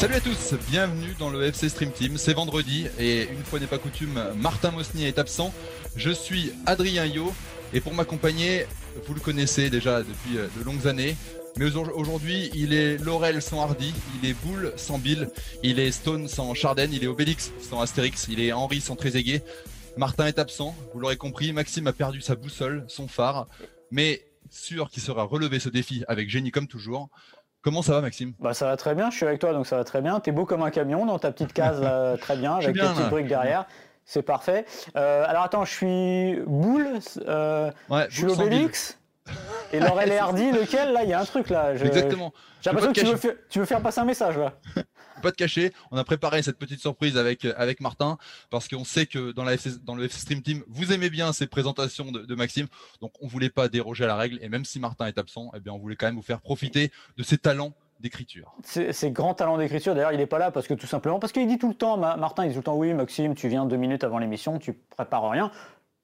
Salut à tous, bienvenue dans le FC Stream Team. C'est vendredi et une fois n'est pas coutume, Martin Mosnier est absent. Je suis Adrien Yo et pour m'accompagner, vous le connaissez déjà depuis euh, de longues années, mais aujourd- aujourd'hui il est Laurel sans Hardy, il est Boule sans Bill, il est Stone sans Charden, il est Obélix sans Astérix, il est Henry sans Trezeguet. Martin est absent, vous l'aurez compris, Maxime a perdu sa boussole, son phare, mais sûr qu'il sera relevé ce défi avec génie comme toujours. Comment ça va Maxime? Bah ça va très bien, je suis avec toi donc ça va très bien. T'es beau comme un camion dans ta petite case là, très bien, avec bien, tes petites briques derrière. C'est parfait. Euh, alors attends, je suis boule, euh, Ouais, je suis. Obélix. Et Laurel et Hardy, lequel? Là Il y a un truc là. Je- Exactement. J'ai l'impression que te tu veux, cacher- faire, tu veux faire passer un message là. Pas te cacher, on a préparé cette petite surprise avec avec Martin parce qu'on sait que dans la FC dans le FC Stream Team, vous aimez bien ces présentations de, de Maxime, donc on voulait pas déroger à la règle et même si Martin est absent, eh bien on voulait quand même vous faire profiter de ses talents d'écriture. C'est c'est grand talent d'écriture. D'ailleurs, il n'est pas là parce que tout simplement, parce qu'il dit tout le temps, Ma- Martin, il dit tout le temps, oui, Maxime, tu viens deux minutes avant l'émission, tu prépares rien.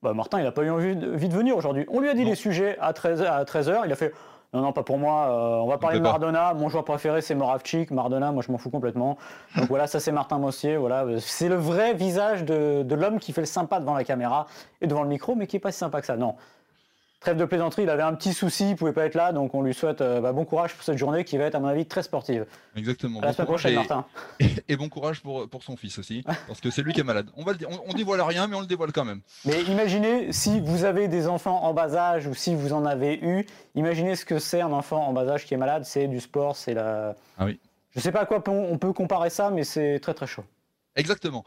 Bah, Martin, il n'a pas eu envie de, envie de venir aujourd'hui. On lui a dit Non. les sujets à 13h, à 13h il a fait. Non, non, pas pour moi. euh, on va parler de. Maradona. Mon joueur préféré, c'est Moravchik. Maradona, moi, je m'en fous complètement. Donc voilà, ça, c'est Martin Mossier. Voilà, c'est le vrai visage de, de l'homme qui fait le sympa devant la caméra et devant le micro, mais qui est pas si sympa que ça. Non. Trêve de plaisanterie, il avait un petit souci, il pouvait pas être là, donc on lui souhaite euh, bah, bon courage pour cette journée qui va être, à mon avis, très sportive. Exactement. À la Bon semaine prochaine, et, Martin. et bon courage pour pour son fils aussi parce que c'est lui qui est malade. On va le on, on dévoile rien mais on le dévoile quand même. Mais imaginez si vous avez des enfants en bas âge ou si vous en avez eu, imaginez ce que c'est un enfant en bas âge qui est malade, c'est du sport, c'est la... Ah oui. Je sais pas à quoi on peut comparer ça, mais c'est très très chaud. Exactement.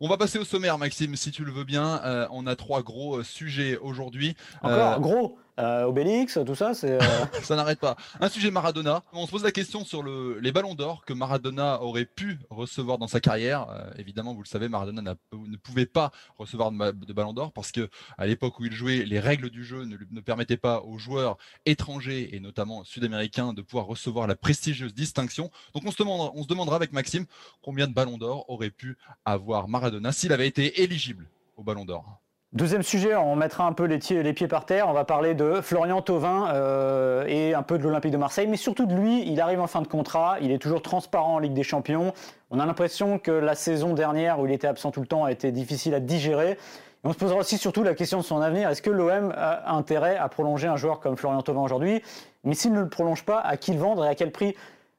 On va passer au sommaire, Maxime, si tu le veux bien. Euh, on a trois gros euh, sujets aujourd'hui. Encore, Euh, gros, euh, Obélix, tout ça, euh, Ça n'arrête pas. Un sujet Maradona. On se pose la question sur le, les ballons d'or que Maradona aurait pu recevoir dans sa carrière. Euh, évidemment, vous le savez, Maradona n'a- ne pouvait pas recevoir de, de ballons d'or parce que à l'époque où il jouait, les règles du jeu ne permettaient pas aux joueurs étrangers et notamment sud-américains de pouvoir recevoir la prestigieuse distinction. Donc on se demandera, on se demandera avec Maxime combien de ballons d'or aurait pu avoir Maradona s'il avait été éligible au ballon d'or. Deuxième sujet, on mettra un peu les, pieds- par terre. On va parler de Florian Thauvin euh, et un peu de l'Olympique de Marseille, mais surtout de lui. Il arrive en fin de contrat, il est toujours transparent en Ligue des Champions. On a l'impression que la saison dernière, où il était absent tout le temps, a été difficile à digérer. Et on se posera aussi surtout la question de son avenir. Est-ce que l'OM a intérêt à prolonger un joueur comme Florian Thauvin aujourd'hui? Mais s'il ne le prolonge pas, à qui le vendre et à quel prix?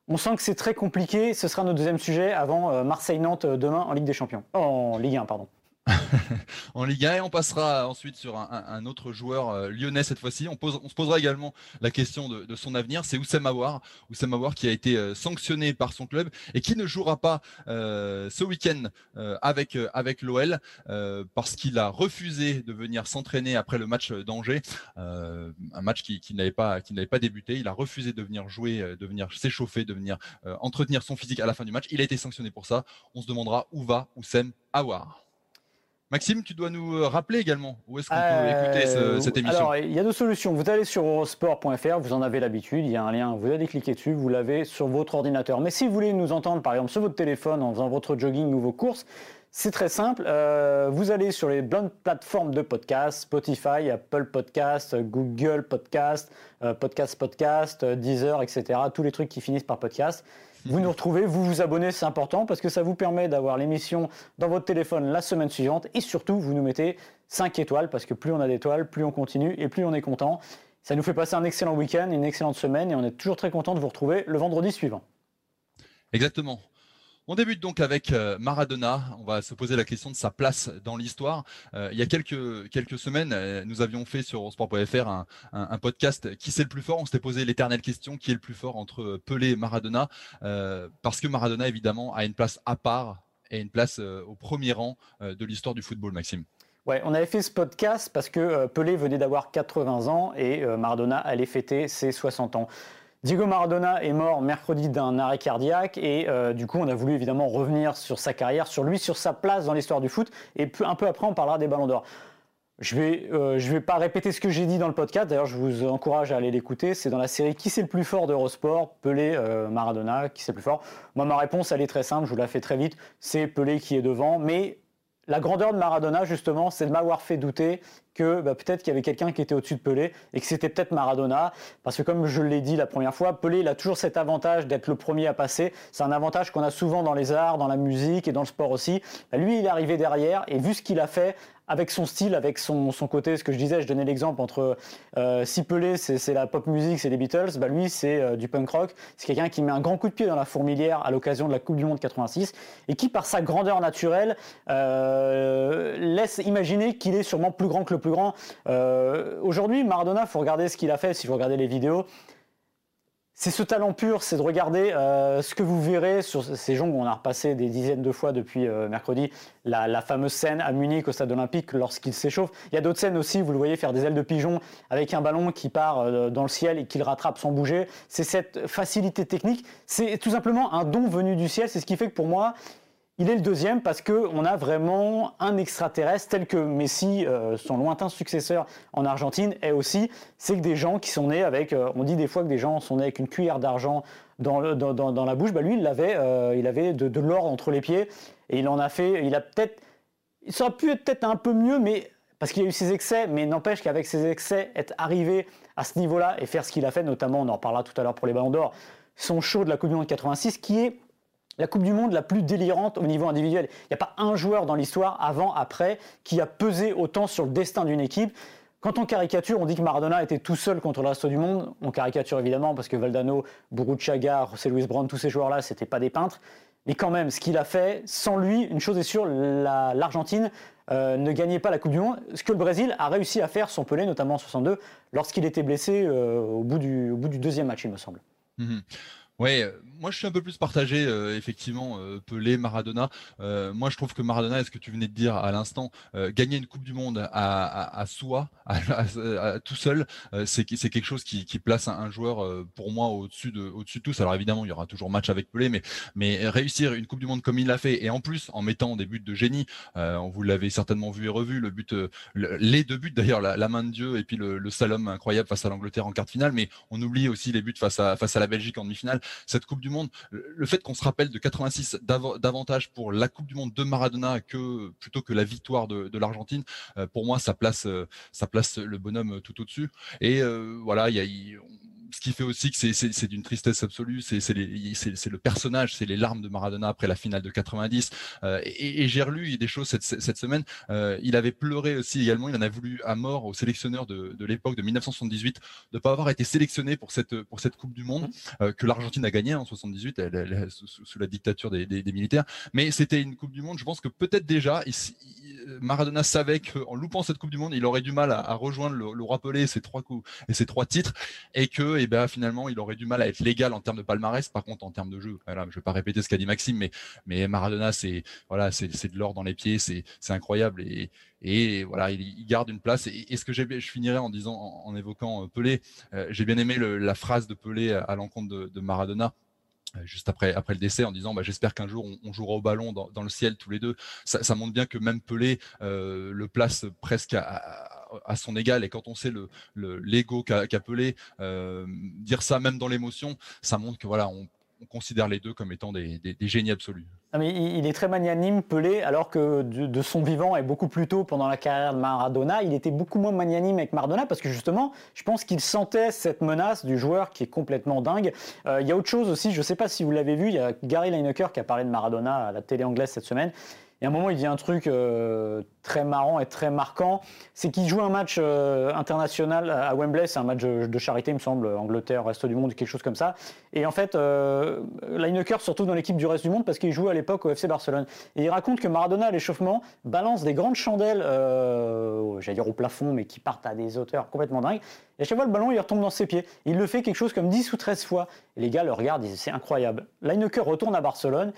On sent que c'est très compliqué. Ce sera notre deuxième sujet avant euh, Marseille-Nantes euh, demain en Ligue des Champions. En Ligue 1, pardon. en Ligue 1 et on passera ensuite sur un, autre joueur euh, lyonnais cette fois-ci. On, se posera également la question de, son avenir. C'est Oussem Aouar. Oussem Aouar qui a été euh, sanctionné par son club et qui ne jouera pas euh, ce week-end avec, avec l'OL parce qu'il a refusé de venir s'entraîner après le match d'Angers, un match qui, n'avait pas, débuté. Il a refusé de venir jouer, de venir s'échauffer, de venir entretenir son physique à la fin du match. Il a été sanctionné pour ça. On se demandera où va Oussem Aouar. Maxime, tu dois nous euh, rappeler également où est-ce qu'on Euh, peut écouter ce- cette émission. Alors, il y a deux solutions. Vous allez sur eurosport.fr, vous en avez l'habitude, il y a un lien, vous allez cliquer dessus, vous l'avez sur votre ordinateur. Mais si vous voulez nous entendre, par exemple, sur votre téléphone en faisant votre jogging ou vos courses, c'est très simple. Euh, vous allez sur les bonnes plateformes de podcast, Spotify, Apple Podcast, Google Podcast, euh, Podcast Podcast, euh, Deezer, etc. Tous les trucs qui finissent par podcast. Vous nous retrouvez, vous vous abonnez, c'est important parce que ça vous permet d'avoir l'émission dans votre téléphone la semaine suivante et surtout vous nous mettez 5 étoiles parce que plus on a d'étoiles, plus on continue et plus on est content. Ça nous fait passer un excellent week-end, une excellente semaine et on est toujours très content de vous retrouver le vendredi suivant. Exactement. On débute donc avec euh, Maradona. On va se poser la question de sa place dans l'histoire. Euh, il y a quelques, quelques semaines, euh, nous avions fait sur sport.fr un, un, podcast Qui c'est le plus fort? On s'était posé l'éternelle question qui est le plus fort entre Pelé et Maradona? Parce que Maradona, évidemment, a une place à part et une place au premier rang de l'histoire du football, Maxime. Ouais, on avait fait ce podcast parce que Pelé venait d'avoir 80 ans et Maradona allait fêter ses 60 ans. Diego Maradona est mort mercredi d'un arrêt cardiaque et du coup on a voulu évidemment revenir sur sa carrière, sur lui, sur sa place dans l'histoire du foot et un peu après on parlera des ballons d'or. Je vais, euh, vais pas répéter ce que j'ai dit dans le podcast. D'ailleurs, je vous encourage à aller l'écouter. C'est dans la série Qui c'est le plus fort d'Eurosport? Pelé, euh, Maradona, qui c'est le plus fort? Moi, ma réponse, elle est très simple. Je vous la fais très vite. C'est Pelé qui est devant. Mais la grandeur de Maradona, justement, c'est de m'avoir fait douter que bah, peut-être qu'il y avait quelqu'un qui était au-dessus de Pelé et que c'était peut-être Maradona. Parce que comme je l'ai dit la première fois, Pelé, il a toujours cet avantage d'être le premier à passer. C'est un avantage qu'on a souvent dans les arts, dans la musique et dans le sport aussi. Bah, lui, il est arrivé derrière et vu ce qu'il a fait, avec son style, avec son, côté, ce que je disais, je donnais l'exemple entre euh, c'est la pop musique, c'est les Beatles, bah lui, c'est euh, du punk rock. C'est quelqu'un qui met un grand coup de pied dans la fourmilière à l'occasion de la Coupe du Monde 86 et qui, par sa grandeur naturelle, euh, laisse imaginer qu'il est sûrement plus grand que le plus grand. Aujourd'hui, Maradona, faut regarder ce qu'il a fait, si vous regardez les vidéos c'est ce talent pur, c'est de regarder euh, ce que vous verrez sur ces jongles où on a repassé des dizaines de fois depuis euh, mercredi, la, fameuse scène à Munich au stade olympique lorsqu'il s'échauffe. Il y a d'autres scènes aussi, vous le voyez faire des ailes de pigeon avec un ballon qui part euh, dans le ciel et qu'il rattrape sans bouger. C'est cette facilité technique, c'est tout simplement un don venu du ciel, c'est ce qui fait que pour moi, il est le deuxième parce qu'on a vraiment un extraterrestre tel que Messi, euh, son lointain successeur en Argentine, est aussi. C'est que des gens qui sont nés avec, euh, on dit des fois que des gens sont nés avec une cuillère d'argent dans, la bouche. Bah lui, il avait, euh, il avait de, l'or entre les pieds et il en a fait. Il a peut-être, il aurait pu être peut-être un peu mieux, mais parce qu'il a eu ses excès, mais n'empêche qu'avec ses excès, être arrivé à ce niveau-là et faire ce qu'il a fait, notamment, on en reparlera tout à l'heure pour les Ballons d'Or, son show de la Coupe du Monde 86, qui est la Coupe du Monde la plus délirante au niveau individuel. Il n'y a pas un joueur dans l'histoire, avant, après, qui a pesé autant sur le destin d'une équipe. Quand on caricature, on dit que Maradona était tout seul contre le reste du monde. On caricature évidemment parce que Valdano, Burruchaga, José Luis Brown, tous ces joueurs-là, c'était pas des peintres. Mais quand même, ce qu'il a fait, sans lui, une chose est sûre, l'Argentine euh, ne gagnait pas la Coupe du Monde. Ce que le Brésil a réussi à faire, son Pelé, notamment en 62, lorsqu'il était blessé euh, au, bout du, deuxième match, il me semble. Mhm. Oui, euh, moi je suis un peu plus partagé, euh, effectivement, euh, Pelé, Maradona. moi je trouve que Maradona, est-ce que tu venais de dire à l'instant, gagner une Coupe du Monde à, soi, à, tout seul, c'est quelque chose qui, place un, joueur, pour moi, au-dessus de, au de tous. Alors évidemment, il y aura toujours match avec Pelé, mais, mais réussir une Coupe du Monde comme il l'a fait, et en plus en mettant des buts de génie, on vous l'avez certainement vu et revu, le but, les deux buts d'ailleurs, la, main de Dieu et puis le, le incroyable face à l'Angleterre en quart de finale, mais on oublie aussi les buts face à, face à la Belgique en demi-finale cette Coupe du Monde, le fait qu'on se rappelle de 86 davantage pour la Coupe du Monde de Maradona que plutôt que la victoire de, l'Argentine, euh, pour moi, ça place, euh, ça place le bonhomme tout au-dessus. Et euh, voilà, il y a, ce qui fait aussi que c'est d'une tristesse absolue, c'est le personnage, c'est les larmes de Maradona après la finale de 90. Euh, et, j'ai relu des choses cette, cette semaine. Euh, il avait pleuré aussi également. Il en a voulu à mort au sélectionneur de, de l'époque de 1978 de ne pas avoir été sélectionné pour cette pour cette Coupe du Monde mmh. euh, que l'Argentine a gagnée en 78 sous, la dictature des, des, des militaires. Mais c'était une Coupe du Monde. Je pense que peut-être déjà Maradona savait qu'en loupant cette Coupe du Monde, il aurait du mal à, à rejoindre le, le roi Pelé ses trois coups et ses trois titres et que et ben finalement il aurait du mal à être légal en termes de palmarès. Par contre, en termes de jeu, voilà, je vais pas répéter ce qu'a dit Maxime, mais Maradona, c'est voilà, c'est de l'or dans les pieds, c'est incroyable et voilà, il, garde une place. Et, ce que je finirai en disant, en, évoquant euh, Pelé, euh, j'ai bien aimé la phrase de Pelé à, l'encontre de, Maradona juste après, après le décès en disant bah, j'espère qu'un jour on, jouera au ballon dans, le ciel tous les deux. Ça, montre bien que même Pelé le place presque à, son égal. Et quand on sait le l'ego qu'a Pelé, euh, dire ça même dans l'émotion, ça montre que voilà, on, considère les deux comme étant des, génies absolus. Mais il est très magnanime, Pelé, alors que de, son vivant et beaucoup plus tôt pendant la carrière de Maradona, il était beaucoup moins magnanime avec Maradona parce que justement, je pense qu'il sentait cette menace du joueur qui est complètement dingue. Euh, il y a autre chose aussi, je ne sais pas si vous l'avez vu, il y a Gary Lineker qui a parlé de Maradona à la télé anglaise cette semaine. Et à un moment, il dit un truc euh, très marrant et très marquant, c'est qu'il joue un match euh, international à Wembley, c'est un match de charité, il me semble, Angleterre, reste du monde, quelque chose comme ça. Et en fait, euh, Lineker se retrouve dans l'équipe du reste du monde parce qu'il joue à l'époque au FC Barcelone. Et il raconte que Maradona, à l'échauffement, balance des grandes chandelles, euh, j'allais dire au plafond, mais qui partent à des hauteurs complètement dingues. Et à chaque fois, le ballon, il retombe dans ses pieds. Il le fait quelque chose comme 10 ou 13 fois. Et les gars le regardent, c'est incroyable. Lineker retourne à Barcelone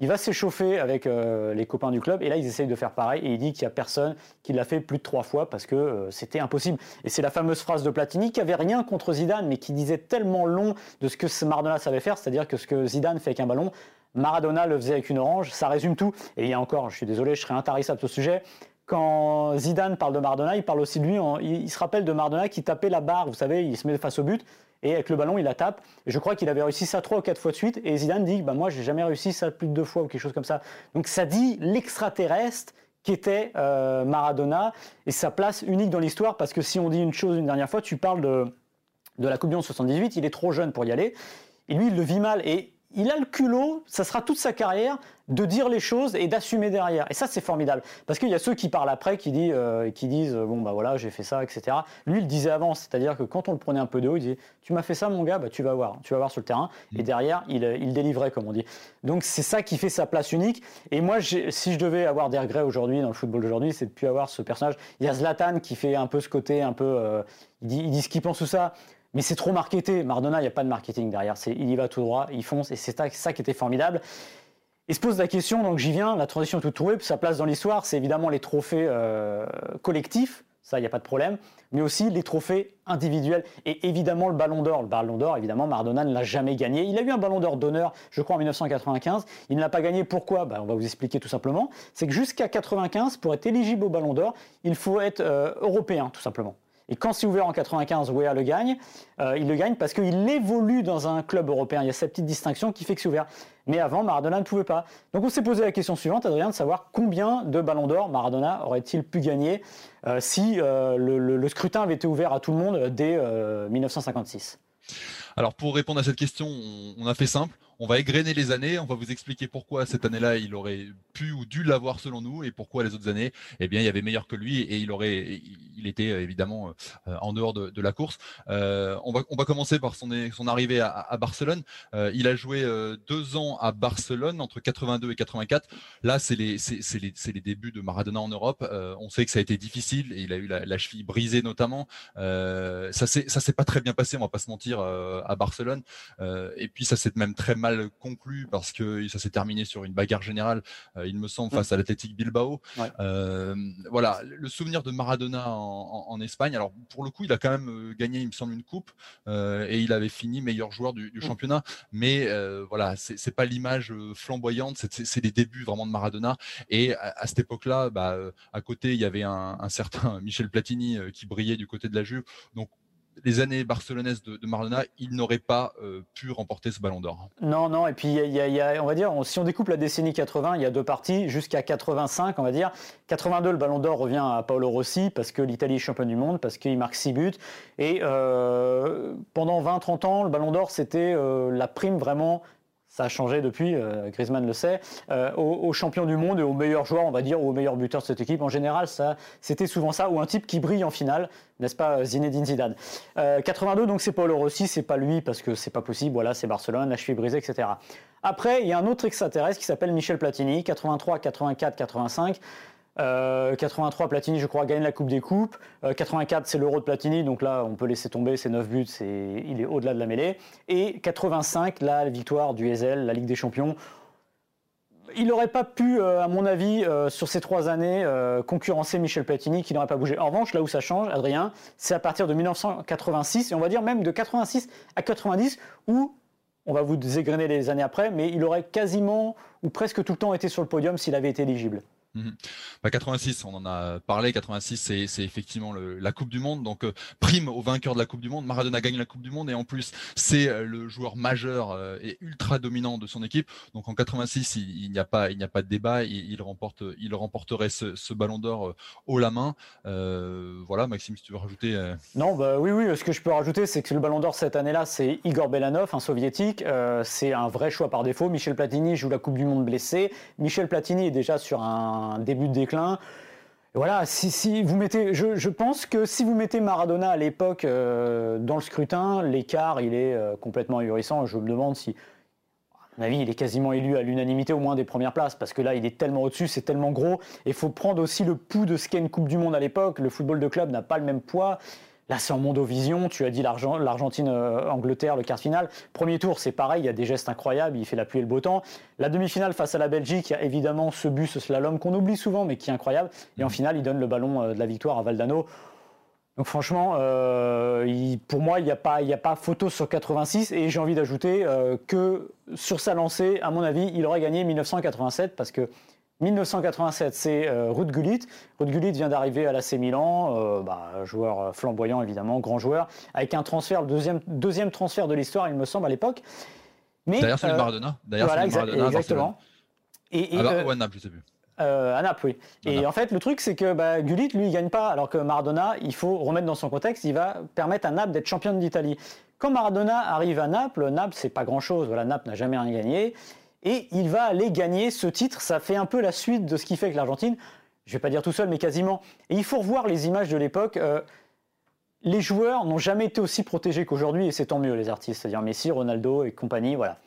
Il va s'échauffer avec euh, les copains du club et là ils essayent de faire pareil et il dit qu'il n'y a personne qui l'a fait plus de trois fois parce que euh, c'était impossible. Et c'est la fameuse phrase de Platini qui avait rien contre Zidane mais qui disait tellement long de ce que Maradona savait faire, c'est-à-dire que ce que Zidane fait avec un ballon, Maradona le faisait avec une orange, ça résume tout. Et il y a encore, je suis désolé, je serai intarissable sur ce sujet, quand Zidane parle de Maradona, il parle aussi de lui, il, se rappelle de Maradona qui tapait la barre, vous savez, il se met face au but, et avec le ballon, il la tape. Et je crois qu'il avait réussi ça trois ou quatre fois de suite. Et Zidane dit, bah, moi, j'ai jamais réussi ça plus de deux fois ou quelque chose comme ça. Donc ça dit l'extraterrestre qui était euh, Maradona et sa place unique dans l'histoire. Parce que si on dit une chose une dernière fois, tu parles de, de la Coupe du Monde 78, il est trop jeune pour y aller. Et lui, il le vit mal. Et il a le culot, ça sera toute sa carrière, de dire les choses et d'assumer derrière. Et ça, c'est formidable. Parce qu'il y a ceux qui parlent après, qui, disent, euh, qui disent bon, bah voilà, j'ai fait ça, etc. Lui, il disait avant, c'est-à-dire que quand on le prenait un peu de haut, il disait Tu m'as fait ça, mon gars, bah, tu vas voir, tu vas voir sur le terrain. Et mm. derrière, il, il délivrait, comme on dit. Donc, c'est ça qui fait sa place unique. Et moi, si je devais avoir des regrets aujourd'hui, dans le football d'aujourd'hui, c'est de ne plus avoir ce personnage. Il y a Zlatan qui fait un peu ce côté, un peu. Euh, il, dit, il dit ce qu'il pense tout ça. Mais c'est trop marketé. Maradona, il n'y a pas de marketing derrière. Il y va tout droit, il fonce, et c'est ça qui était formidable. Il se pose la question, donc j'y viens, la transition est toute trouvée, sa place dans l'histoire, c'est évidemment les trophées euh, collectifs, ça, il n'y a pas de problème, mais aussi les trophées individuels, et évidemment le ballon d'or. Le ballon d'or, évidemment, Maradona ne l'a jamais gagné. Il a eu un ballon d'or d'honneur, je crois, en 1995. Il ne l'a pas gagné, pourquoi? Ben, On va vous expliquer tout simplement. C'est que jusqu'à 95, pour être éligible au ballon d'or, il faut être euh, européen, tout simplement. Et quand c'est ouvert en 95, Wea le gagne. Euh, il le gagne parce qu'il évolue dans un club européen. Il y a cette petite distinction qui fait que c'est ouvert. Mais avant, Maradona ne pouvait pas. Donc on s'est posé la question suivante, Adrien, de savoir combien de ballons d'or Maradona aurait-il pu gagner euh, si euh, le, scrutin avait été ouvert à tout le monde dès 1956. Alors pour répondre à cette question, on a fait simple on va égrener les années, on va vous expliquer pourquoi cette année-là il aurait pu ou dû l'avoir selon nous et pourquoi les autres années, eh bien il y avait meilleur que lui et il aurait, il était euh, évidemment euh, en dehors de, la course. Euh, on va on va commencer par son son arrivée à, Barcelone. il a joué deux ans à Barcelone entre 82 et 84. Là c'est les c'est les, les débuts de Maradona en Europe. on sait que ça a été difficile et il a eu la, cheville brisée notamment. ça s'est ça s'est pas très bien passé, on va pas se mentir à Barcelone. et puis ça s'est même très mal conclu parce que ça s'est terminé sur une bagarre générale, euh, il me semble, face à l'Athletic Bilbao. Euh, voilà, le souvenir de Maradona en, Espagne. Alors pour le coup, il a quand même euh, gagné, il me semble, une coupe et il avait fini meilleur joueur du, mm. championnat. Mais voilà, c'est pas l'image flamboyante, c'est les débuts vraiment de Maradona. Et à, cette époque-là, bah, à côté, il y avait un, un certain Michel Platini qui brillait du côté de la Juve. Donc les années barcelonaises de, Maradona, il n'aurait pas euh, pu remporter ce ballon d'or. Non, non, et puis il y, a, on va dire, si on découpe la décennie 80, il y a deux parties, jusqu'à 85, on va dire. 82, le ballon d'or revient à Paolo Rossi, parce que l'Italie est championne du monde, parce qu'il marque 6 buts. Et euh, pendant 20-30 ans, le ballon d'or, c'était euh, la prime vraiment ça a changé depuis, euh, Griezmann le sait, euh, aux, champions du monde et aux meilleurs joueurs, on va dire, ou aux meilleurs buteurs de cette équipe. En général, ça, c'était souvent ça, ou un type qui brille en finale, n'est-ce pas, Zinedine Zidane. 82, euh, donc c'est Paul Rossi, c'est pas lui parce que c'est pas possible, voilà, c'est Barcelone, la cheville brisée, etc. Après, il y a un autre extraterrestre qui s'appelle Michel Platini, 83, 84, 85. 83 Platini, je crois, gagne la Coupe des Coupes. 84, c'est l'Euro de Platini, donc là, on peut laisser tomber ses 9 buts, il est au-delà de la mêlée. Et 85, la victoire du Ezel, la Ligue des Champions. Il n'aurait pas pu, euh, à mon avis, euh, sur ces trois années, euh, concurrencer Michel Platini, qui n'aurait pas bougé. En revanche, là où ça change, Adrien, c'est à partir de 1986, et on va dire même de 86 à 90, où on va vous égrener les années après, mais il aurait quasiment ou presque tout le temps été sur le podium s'il avait été éligible. 86, mhm. bah, on en a parlé. 86, c'est effectivement la Coupe du Monde. Donc, euh, prime au vainqueur de la Coupe du Monde. Maradona gagne la Coupe du Monde et en plus, c'est euh, le joueur majeur euh, et ultra dominant de son équipe. Donc, en 86, il, n'y a pas, il a pas de débat. Il, remporte, il remporterait ce, Ballon d'Or haut la main. voilà, Maxime, si tu veux rajouter. Non, bah oui, oui. Ce que je peux rajouter, c'est que le Ballon d'Or cette année-là, c'est Igor Belanov, un soviétique. c'est un vrai choix par défaut. Michel Platini joue la Coupe du Monde blessé. Michel Platini est déjà sur un un début de déclin. voilà, si, vous mettez, je, pense que si vous mettez Maradona à l'époque euh, dans le scrutin, l'écart il est euh, complètement ahurissant. Je me demande si, à mon avis, il est quasiment élu à l'unanimité au moins des premières places parce que là il est tellement au-dessus, c'est tellement gros. Il faut prendre aussi le pouls de ce qu'est une Coupe du Monde à l'époque. Le football de club n'a pas le même poids. Là, c'est en Mondovision. Tu as dit l'Argentine-Angleterre, le quart final. Premier tour, c'est pareil. Il y a des gestes incroyables. Il fait la pluie et le beau temps. La demi-finale face à la Belgique, il y a évidemment ce but, ce slalom qu'on oublie souvent, mais qui est incroyable. Et en finale, il donne le ballon de la victoire à Valdano. Donc franchement, euh, pour moi, il n'y a, pas, a pas photo sur 86 et j'ai envie d'ajouter euh, que sur sa lancée, à mon avis, il aurait gagné 1987 parce que 1987, c'est euh, Ruud Gullit. Ruud Gullit vient d'arriver à l'AC Milan, bah, joueur flamboyant évidemment, grand joueur, avec un transfert, le deuxième, deuxième transfert de l'histoire, il me semble, à l'époque. D'ailleurs, c'est le Maradona. D'ailleurs, voilà, Maradona exactement. Et, et, ah bah, ouais, Naples, je sais plus. Euh, à Naples, oui. et en fait, le truc, c'est que bah, Gullit, lui, il gagne pas, alors que Maradona, il faut remettre dans son contexte, il va permettre à Naples d'être championne d'Italie. Quand Maradona arrive à Naples, Naples, c'est pas grand-chose. Voilà, Naples n'a jamais rien gagné. Et il va aller gagner ce titre. Ça fait un peu la suite de ce qui fait que l'Argentine, je vais pas dire tout seul, mais quasiment. Et il faut revoir les images de l'époque. Euh, les joueurs n'ont jamais été aussi protégés qu'aujourd'hui, et c'est tant mieux, les artistes, c'est-à-dire Messi, Ronaldo et compagnie, voilà.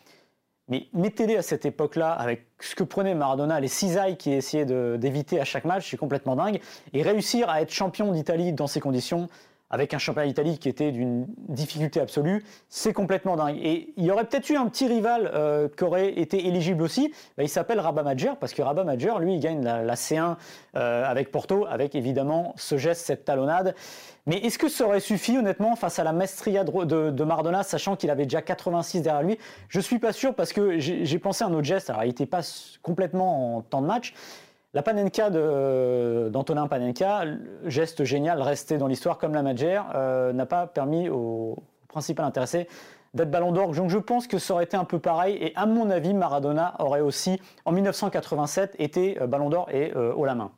Mais mettez-les à cette époque-là, avec ce que prenait Maradona, les cisailles qu'il essayait d'éviter à chaque match, c'est complètement dingue. Et réussir à être champion d'Italie dans ces conditions, avec un championnat d'Italie qui était d'une difficulté absolue, c'est complètement dingue. Et il y aurait peut-être eu un petit rival euh, qui aurait été éligible aussi, bah, il s'appelle Rabat Madjer, parce que Rabat Madjer, lui, il gagne la, C1 euh, avec Porto, avec évidemment ce geste, cette talonnade. Mais est-ce que ça aurait suffi, honnêtement, face à la maestria de, de, Maradona, sachant qu'il avait déjà 86 derrière lui? Je suis pas sûr, parce que j'ai pensé à un autre geste, alors il n'était pas complètement en temps de match, la Panenka d'Antonin Panenka, geste génial, resté dans l'histoire comme la Madjer, euh, n'a pas permis au, principal intéressé d'être ballon d'or. Donc je pense que ça aurait été un peu pareil. Et à mon avis, Maradona aurait aussi, en 1987, été euh, ballon d'or et euh, haut la main.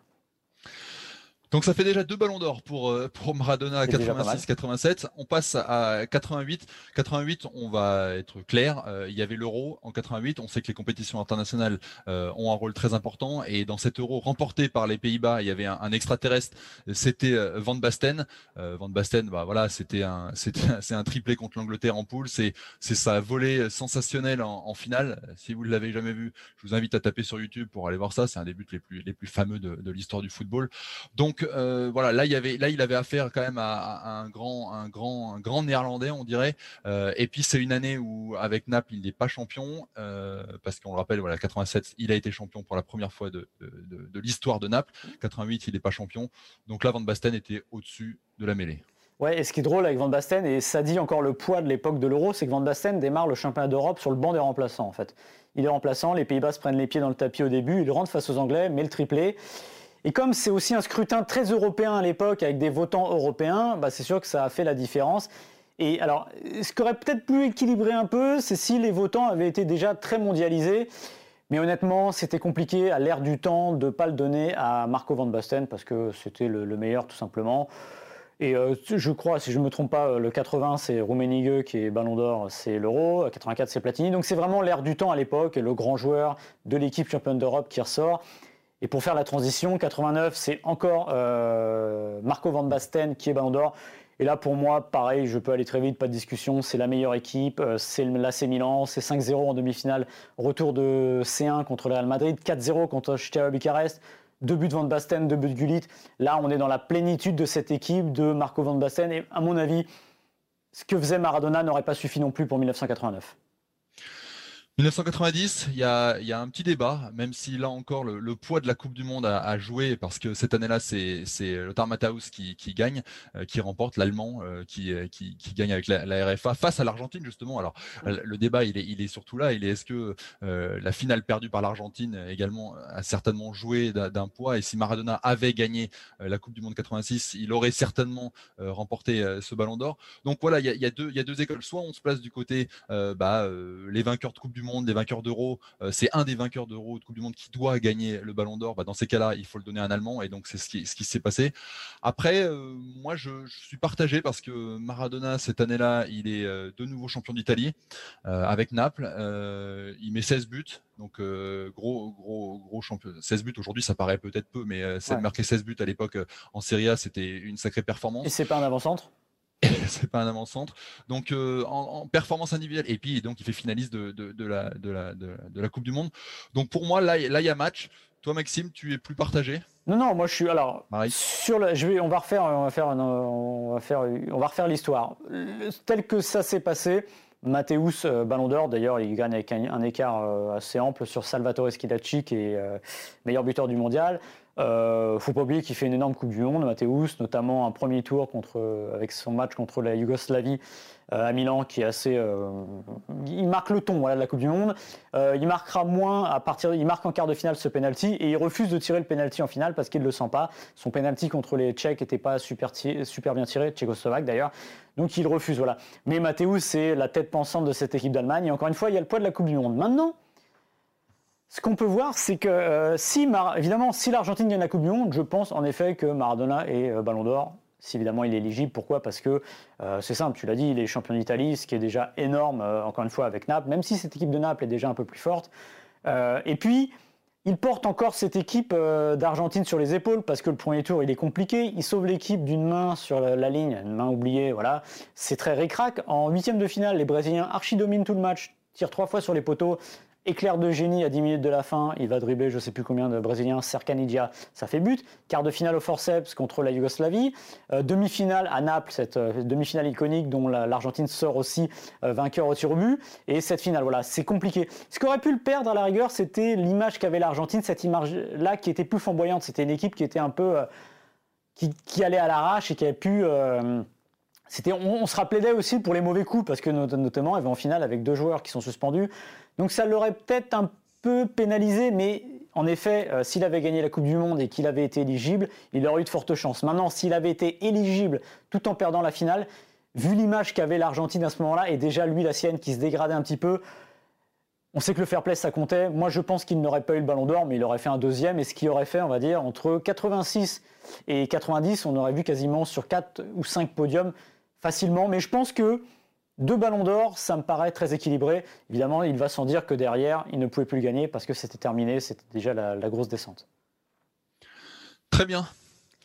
Donc ça fait déjà deux ballons d'or pour euh, pour Maradona 86-87. On passe à 88. 88, on va être clair. Euh, il y avait l'Euro en 88. On sait que les compétitions internationales euh, ont un rôle très important. Et dans cet Euro remporté par les Pays-Bas, il y avait un, extraterrestre. C'était Van Basten. Van Basten, bah voilà, c'était un c'était c'est un triplé contre l'Angleterre en poule. C'est c'est sa volée sensationnelle en, en finale. Si vous ne l'avez jamais vu, je vous invite à taper sur YouTube pour aller voir ça. C'est un des buts les plus les plus fameux de, de l'histoire du football. Donc euh, voilà, là il avait, affaire quand même à, un grand, néerlandais, on dirait. Euh, et puis c'est une année où avec Naples il n'est pas champion euh, parce qu'on le rappelle, voilà, 87 il a été champion pour la première fois de, l'histoire de Naples. 88 il n'est pas champion. Donc là Van Basten était au-dessus de la mêlée. Ouais, et ce qui est drôle avec Van Basten, et ça dit encore le poids de l'époque de l'Euro, c'est que Van Basten démarre le championnat d'Europe sur le banc des remplaçants en fait. Il est remplaçant, les Pays-Bas prennent les pieds dans le tapis au début, il rentre face aux Anglais, met le triplé. Et comme c'est aussi un scrutin très européen à l'époque, avec des votants européens, bah c'est sûr que ça a fait la différence. Et alors, ce qui aurait peut-être pu équilibrer un peu, c'est si les votants avaient été déjà très mondialisés. Mais honnêtement, c'était compliqué à l'ère du temps de ne pas le donner à Marco Van Basten parce que c'était le, meilleur tout simplement. Et euh, je crois, si je ne me trompe pas, le 80 c'est Rummenigge qui est Ballon d'Or, c'est l'Euro, 84 c'est Platini. Donc c'est vraiment l'ère du temps à l'époque et le grand joueur de l'équipe championne d'Europe qui ressort. Et pour faire la transition, 89, c'est encore euh, Marco Van Basten qui est Ballon d'Or. Et là, pour moi, pareil, je peux aller très vite, pas de discussion. C'est la meilleure équipe. Euh, c'est l'AC Milan. C'est 5-0 en demi-finale. Retour de C1 contre le Real Madrid. 4-0 contre Steaua Bucarest. Deux buts de Van Basten, deux buts de Gullit. Là, on est dans la plénitude de cette équipe de Marco Van Basten. Et à mon avis, ce que faisait Maradona n'aurait pas suffi non plus pour 1989. 1990, il y a, un petit débat, même si là encore le, poids de la Coupe du Monde a, joué, parce que cette année-là, c'est Lothar Matthaus qui, gagne, euh, qui remporte l'Allemand, euh, euh, qui, gagne avec la, RFA face à l'Argentine justement. Alors le débat, il est, il est surtout là. Il est est-ce que la finale perdue par l'Argentine également a certainement joué d'un poids, et si Maradona avait gagné la Coupe du Monde 86, il aurait certainement remporté ce Ballon d'Or. Donc voilà, il y a, deux, il y a deux écoles. Soit on se place du côté bah, les vainqueurs de Coupe du Monde des vainqueurs d'Euro, euh, c'est un des vainqueurs d'Euro de Coupe du Monde qui doit gagner le Ballon d'Or. Bah, dans ces cas-là, il faut le donner à un Allemand, et donc c'est ce qui, ce qui s'est passé. Après, euh, moi, je, suis partagé parce que Maradona cette année-là, il est euh, de nouveau champion d'Italie avec Naples. il met 16 buts, donc gros, gros, gros champion. 16 buts aujourd'hui, ça paraît peut-être peu, mais c'est marquer 16 buts à l'époque en Serie A, c'était une sacrée performance. Et c'est pas un avant-centre? c'est pas un avant-centre. Donc en, performance individuelle, et puis donc il fait finaliste de, de, la, de, la, de, la Coupe du Monde. Donc pour moi, là, là il y a match. Toi, Maxime, tu es plus partagé? Non, non, moi je suis. Alors, sur je vais, on va refaire, on va faire, on va faire, on va refaire l'histoire tel que ça s'est passé. Mathéus, euh, Ballon d'Or, d'ailleurs, il gagne avec un, écart euh, assez ample sur Salvatore Schilacci, qui est euh, meilleur buteur du mondial. Euh, faut pas oublier qu'il fait une énorme Coupe du Monde, Mathéus, notamment un premier tour avec son match contre la Yougoslavie euh, à Milan qui est assez. Euh, il marque le ton voilà, de la Coupe du Monde. Euh, il marquera moins à partir. Il marque en quart de finale ce penalty et il refuse de tirer le penalty en finale parce qu'il ne le sent pas. Son penalty contre les Tchèques n'était pas super, super bien tiré, Tchécoslovaque d'ailleurs. Donc il refuse. Voilà. Mais Mathéus, c'est la tête pensante de cette équipe d'Allemagne. Et encore une fois, il y a le poids de la Coupe du Monde. Maintenant. Ce qu'on peut voir, c'est que si, évidemment, si l'Argentine gagne la Coupe du Monde, je pense en effet que Maradona est Ballon d'Or si évidemment il est éligible. Pourquoi? Parce que euh, c'est simple, tu l'as dit, il est champion d'Italie, ce qui est déjà énorme, euh, encore une fois, avec Naples, même si cette équipe de Naples est déjà un peu plus forte. Euh, et puis, il porte encore cette équipe d'Argentine sur les épaules, parce que le premier tour, il est compliqué. Il sauve l'équipe d'une main sur la, ligne, une main oubliée, voilà. C'est très récrac. En huitième de finale, les Brésiliens archi-dominent tout le match, tirent trois fois sur les poteaux. Éclair de génie à 10 minutes de la fin, il va dribbler je ne sais plus combien de Brésiliens, Cercanidia, ça fait but. Quart de finale au forceps contre la Yougoslavie. Euh, demi-finale à Naples, cette euh, demi-finale iconique dont l'Argentine sort aussi euh, vainqueur au tir au but. Et cette finale, voilà, c'est compliqué. Ce qu'aurait pu le perdre à la rigueur, c'était l'image qu'avait l'Argentine, cette image-là qui était plus flamboyante. C'était une équipe qui était un peu. Qui, qui, allait à l'arrache et qui avait pu on, se rappelait aussi pour les mauvais coups, parce que notamment, elle va en finale avec deux joueurs qui sont suspendus. Donc ça l'aurait peut-être un peu pénalisé, mais en effet, euh, s'il avait gagné la Coupe du Monde et qu'il avait été éligible, il aurait eu de fortes chances. Maintenant, s'il avait été éligible tout en perdant la finale, vu l'image qu'avait l'Argentine à ce moment-là, et déjà lui, la sienne, qui se dégradait un petit peu, on sait que le fair play, ça comptait. Moi, je pense qu'il n'aurait pas eu le ballon d'or, mais il aurait fait un deuxième. Et ce qui aurait fait, on va dire, entre 86 et 90, on aurait vu quasiment sur 4 ou 5 podiums facilement. Mais je pense que deux ballons d'or, ça me paraît très équilibré. Évidemment, il va sans dire que derrière, il ne pouvait plus le gagner parce que c'était terminé, c'était déjà la, grosse descente. Très bien.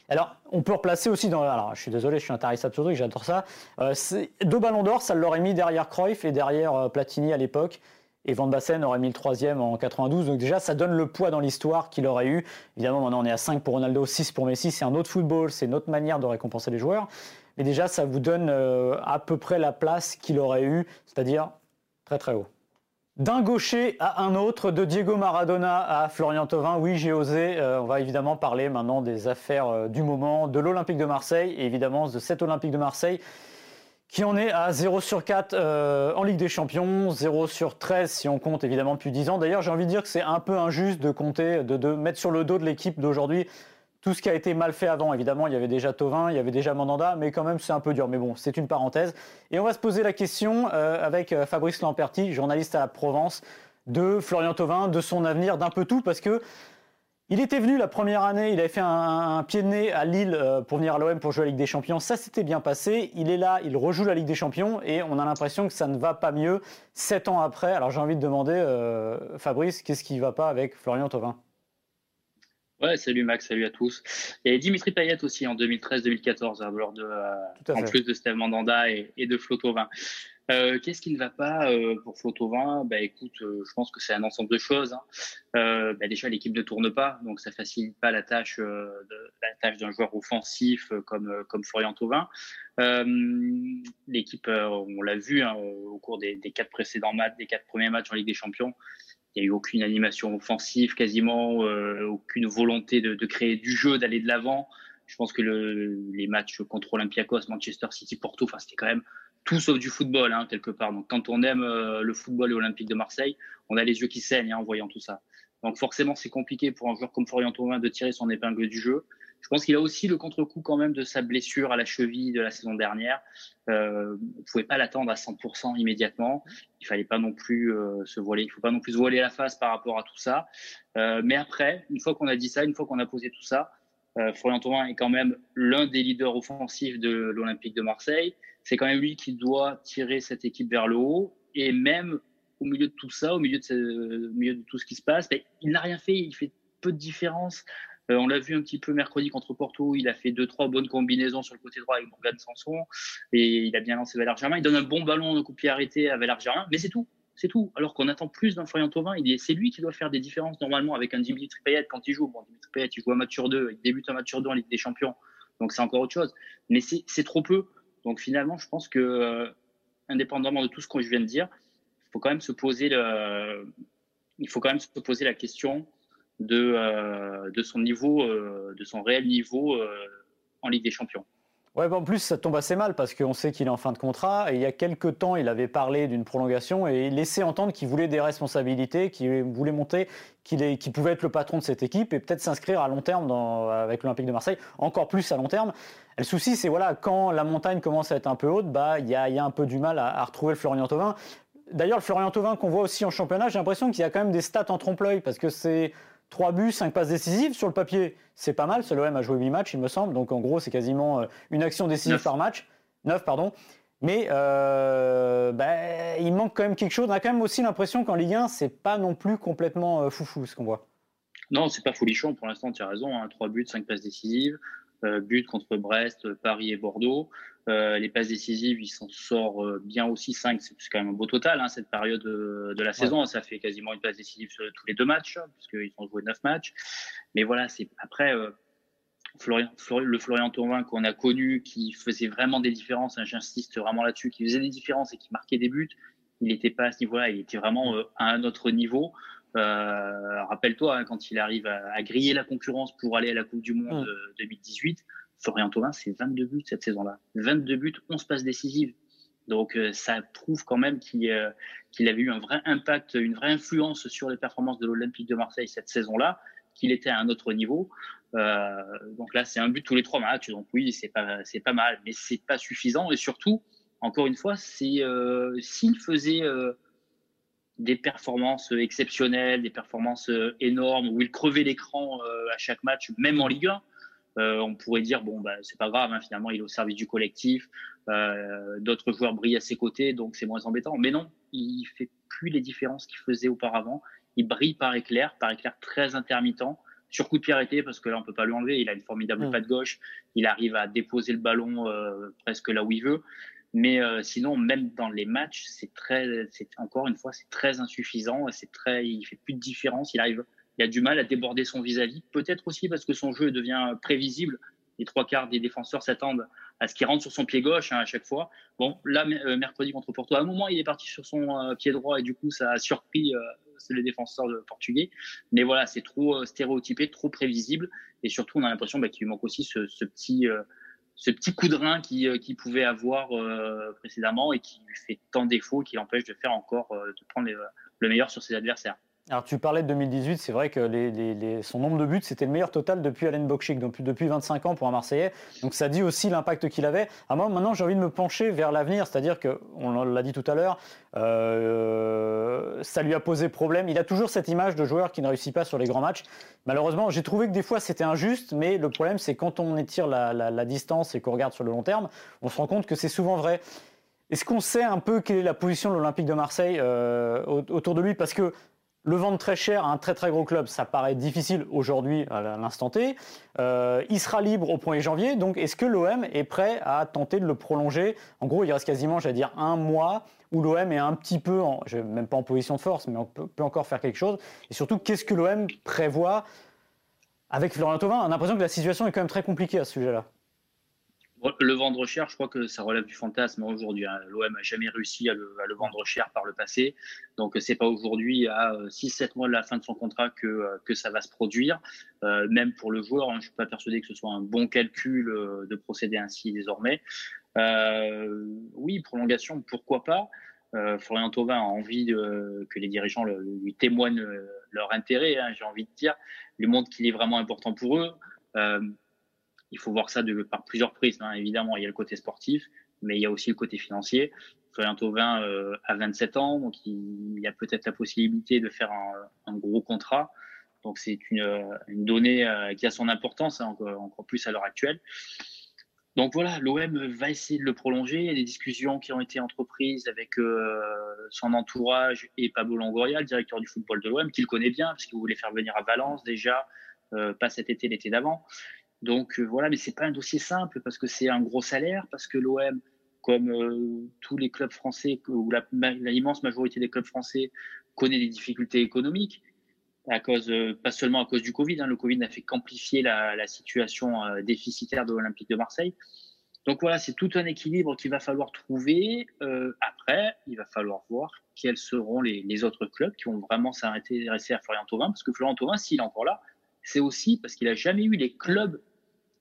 Alors, on peut replacer aussi dans. Alors, je suis désolé, je suis un tarissable sur j'adore ça. Euh, deux ballons d'or, ça l'aurait mis derrière Cruyff et derrière euh, Platini à l'époque. Et Van Bassen aurait mis le troisième en 92. Donc, déjà, ça donne le poids dans l'histoire qu'il aurait eu. Évidemment, maintenant, on est à 5 pour Ronaldo, 6 pour Messi. C'est un autre football, c'est une autre manière de récompenser les joueurs. Mais déjà, ça vous donne euh, à peu près la place qu'il aurait eu, c'est-à-dire très très haut. D'un gaucher à un autre, de Diego Maradona à Florian Thauvin, oui j'ai osé, euh, on va évidemment parler maintenant des affaires euh, du moment, de l'Olympique de Marseille, et évidemment de cet Olympique de Marseille qui en est à 0 sur 4 en Ligue des Champions, 0 sur 13 si on compte évidemment depuis 10 ans. D'ailleurs j'ai envie de dire que c'est un peu injuste de compter, de mettre sur le dos de l'équipe d'aujourd'hui tout ce qui a été mal fait avant. Évidemment, il y avait déjà Tovin, il y avait déjà Mandanda, mais quand même, c'est un peu dur. Mais bon, c'est une parenthèse. Et on va se poser la question euh, avec euh, Fabrice Lamperti, journaliste à la Provence, de Florian Tovin, de son avenir, d'un peu tout, parce que il était venu la première année, il avait fait un, pied de nez à Lille euh, pour venir à l'OM pour jouer la Ligue des Champions. Ça s'était bien passé. Il est là, il rejoue la Ligue des Champions et on a l'impression que ça ne va pas mieux sept ans après. Alors j'ai envie de demander, Fabrice, qu'est-ce qui ne va pas avec Florian Thauvin Ouais, salut Max, salut à tous. Il y avait Dimitri Payet aussi en 2013-2014, hein, lors de, euh, en plus de Steve Mandanda et, de Flotovin. Euh, Qu'est-ce qui ne va pas euh, pour Flotovin bah, Écoute, je pense que c'est un ensemble de choses. Hein. Bah, déjà, l'équipe ne tourne pas, donc ça facilite pas la tâche, de, la tâche d'un joueur offensif comme, comme Florian Thauvin. l'équipe, on l'a vu hein, au cours des, des, quatre précédents matchs, des quatre premiers matchs en Ligue des Champions, il n'y a eu aucune animation offensive, quasiment euh, aucune volonté de, créer du jeu, d'aller de l'avant. Je pense que le, les matchs contre Olympiakos, Manchester City, Porto, enfin, c'était quand même tout sauf du football, hein, quelque part. Donc, quand on aime euh, le football et Olympique de Marseille, on a les yeux qui saignent hein, en voyant tout ça. Donc, forcément, c'est compliqué pour un joueur comme Florian Thauvin de tirer son épingle du jeu. Je pense qu'il a aussi le contre-coup quand même de sa blessure à la cheville de la saison dernière. Euh, on ne pouvait pas l'attendre à 100% immédiatement. Il fallait pas non plus euh, se voiler, il faut pas non plus se voiler la face par rapport à tout ça. Euh, mais après, une fois qu'on a dit ça, une fois qu'on a posé tout ça, euh, Florian Thauvin est quand même l'un des leaders offensifs de l'Olympique de Marseille. C'est quand même lui qui doit tirer cette équipe vers le haut. Et même au milieu de tout ça, au milieu de, tout ce qui se passe, il n'a rien fait. Il fait peu de différence. on l'a vu un petit peu mercredi contre Porto. Il a fait deux, trois bonnes combinaisons sur le côté droit avec Morgan Sanson. Et il a bien lancé Valère Germain. Il donne un bon ballon de coup pied arrêté à Valère Germain. Mais c'est tout. C'est tout. Alors qu'on attend plus d'un Florian Thauvin. C'est lui qui doit faire des différences normalement avec un Dimitri Payet quand il joue. Bon, Dimitri Payet, il joue un match sur deux. Il débute un match sur deux en Ligue des Champions. Donc c'est encore autre chose. Mais c'est trop peu. Donc finalement, je pense que, euh, indépendamment de tout ce que je viens de dire, faut quand même se poser, le, il faut quand même se poser la question de, euh, de son niveau, euh, de son réel niveau en Ligue des Champions. Ouais, en plus, ça tombe assez mal parce qu'on sait qu'il est en fin de contrat. Et il y a quelques temps, il avait parlé d'une prolongation et il laissait entendre qu'il voulait des responsabilités, qu'il voulait monter, qu'il pouvait être le patron de cette équipe et peut-être s'inscrire à long terme avec l'Olympique de Marseille, encore plus à long terme. le souci, c'est voilà, quand la montagne commence à être un peu haute, bah, il y a, y a un peu du mal à, à retrouver le Florian Thauvin. D'ailleurs, le Florian Thauvin qu'on voit aussi en championnat, j'ai l'impression qu'il y a quand même des stats en trompe-l'œil parce que c'est 3 buts, 5 passes décisives. Sur le papier, c'est pas mal. C'est l'OM a joué 8 matchs, il me semble. Donc en gros, c'est quasiment euh, une action décisive par match. 9, pardon. Mais euh, bah, il manque quand même quelque chose. On a quand même aussi l'impression qu'en Ligue 1, c'est pas non plus complètement euh, foufou ce qu'on voit. Non, c'est pas folichon pour l'instant, tu as raison. 3 hein. buts, 5 passes décisives. Euh, but contre Brest, Paris et Bordeaux. Euh, les passes décisives, il s'en sort euh, bien aussi 5, c'est quand même un beau total, hein, cette période de, la saison. Ça fait quasiment une passe décisive sur tous les deux matchs, puisqu'ils ont joué 9 matchs. Mais voilà, c'est après, Florian, le Florian Thauvin qu'on a connu, qui faisait vraiment des différences, hein, j'insiste vraiment là-dessus, qui faisait des différences et qui marquait des buts, il n'était pas à ce niveau-là, il était vraiment à un autre niveau. Euh, rappelle-toi, hein, quand il arrive à, griller la concurrence pour aller à la Coupe du Monde 2018, mm. Florian Thauvin, c'est 22 buts cette saison-là. 22 buts, 11 passes décisives. Donc euh, ça prouve quand même euh, qu'il avait eu un vrai impact, une vraie influence sur les performances de l'Olympique de Marseille cette saison-là, qu'il était à un autre niveau. donc là, c'est un but tous les trois matchs. Donc oui, c'est pas c'est pas mal, mais c'est pas suffisant. Et surtout, encore une fois, c'est s'il faisait des performances exceptionnelles, des performances euh, énormes, où il crevait l'écran euh, à chaque match, même en Ligue 1. Euh, on pourrait dire bon bah c'est pas grave hein, finalement il est au service du collectif d'autres joueurs brillent à ses côtés donc c'est moins embêtant. Mais non il fait plus les différences qu'il faisait auparavant. Il brille par éclair par éclair très intermittent sur coup de pied arrêté parce que là on peut pas lui enlever. Il a une formidable mmh. patte gauche. Il arrive à déposer le ballon presque là où il veut mais euh, sinon, même dans les matchs, c'est très, c'est encore une fois, c'est très insuffisant. C'est très, il fait plus de différence. Il arrive, il a du mal à déborder son vis-à-vis. Peut-être aussi parce que son jeu devient prévisible. Les trois quarts des défenseurs s'attendent à ce qu'il rentre sur son pied gauche hein, à chaque fois. Bon, là, euh, mercredi contre Porto, à un moment, il est parti sur son euh, pied droit et du coup, ça a surpris les défenseurs portugais. Mais voilà, c'est trop stéréotypé, trop prévisible. Et surtout, on a l'impression bah, qu'il manque aussi ce, ce petit ce petit coup de rein qu'il euh, pouvait avoir euh, précédemment et qui lui fait tant défaut qu'il empêche de faire encore, euh, de prendre le meilleur sur ses adversaires. Alors tu parlais de 2018, c'est vrai que son nombre de buts, c'était le meilleur total depuis Alain Bokchik, donc depuis 25 ans pour un Marseillais. Donc ça dit aussi l'impact qu'il avait. À moi, maintenant, j'ai envie de me pencher vers l'avenir, c'est-à-dire que, on l'a dit tout à l'heure, euh, ça lui a posé problème. Il a toujours cette image de joueur qui ne réussit pas sur les grands matchs. Malheureusement, j'ai trouvé que des fois c'était injuste, mais le problème c'est quand on étire la, distance et qu'on regarde sur le long terme, on se rend compte que c'est souvent vrai. Est-ce qu'on sait un peu quelle est la position de l'Olympique de Marseille euh, autour de lui? Parce que le vendre très cher à un très très gros club, ça paraît difficile aujourd'hui à l'instant T. Euh, il sera libre au 1er janvier, donc est-ce que l'OM est prêt à tenter de le prolonger? En gros, il reste quasiment, j'allais dire, un mois où l'OM est un petit peu, en, même pas en position de force, mais on peut, encore faire quelque chose. Et surtout, qu'est-ce que l'OM prévoit avec Florian Thauvin? On a l'impression que la situation est quand même très compliquée à ce sujet-là. Le vendre cher, je crois que ça relève du fantasme aujourd'hui. Hein. L'OM n'a jamais réussi à le, vendre cher par le passé. Donc, c'est pas aujourd'hui, à 6-7 mois de la fin de son contrat, que, euh, ça va se produire. Euh, même pour le joueur, hein, je ne suis pas persuadé que ce soit un bon calcul euh, de procéder ainsi désormais. oui, prolongation, pourquoi pas Florian Thauvin a envie que les dirigeants lui témoignent leur intérêt, hein, j'ai envie de dire, lui montrent qu'il est vraiment important pour eux il faut voir ça par plusieurs prises. Hein. Évidemment, il y a le côté sportif, mais il y a aussi le côté financier. Florian Thauvin euh, a 27 ans, donc il, y a peut-être la possibilité de faire un, gros contrat. Donc c'est une, donnée euh, qui a son importance, hein, encore, plus à l'heure actuelle. Donc voilà, l'OM va essayer de le prolonger. Il y a des discussions qui ont été entreprises avec euh, son entourage et Pablo Longoria, directeur du football de l'OM, qu'il connaît bien, parce qu'il voulait faire venir à Valence déjà. pas cet été, l'été d'avant. Donc voilà, mais c'est pas un dossier simple parce que c'est un gros salaire, parce que l'OM, comme tous les clubs français, ou l'immense majorité des clubs français, connaît des difficultés économiques à cause, pas seulement à cause du Covid. Hein, le Covid n'a fait qu'amplifier la, situation déficitaire de l'Olympique de Marseille. Donc voilà, c'est tout un équilibre qu'il va falloir trouver. Euh, après, il va falloir voir quels seront les, les autres clubs qui vont vraiment s'intéresser à Florian Thauvin, parce que Florian Thauvin, s'il est encore là, c'est aussi parce qu'il n'a jamais eu les clubs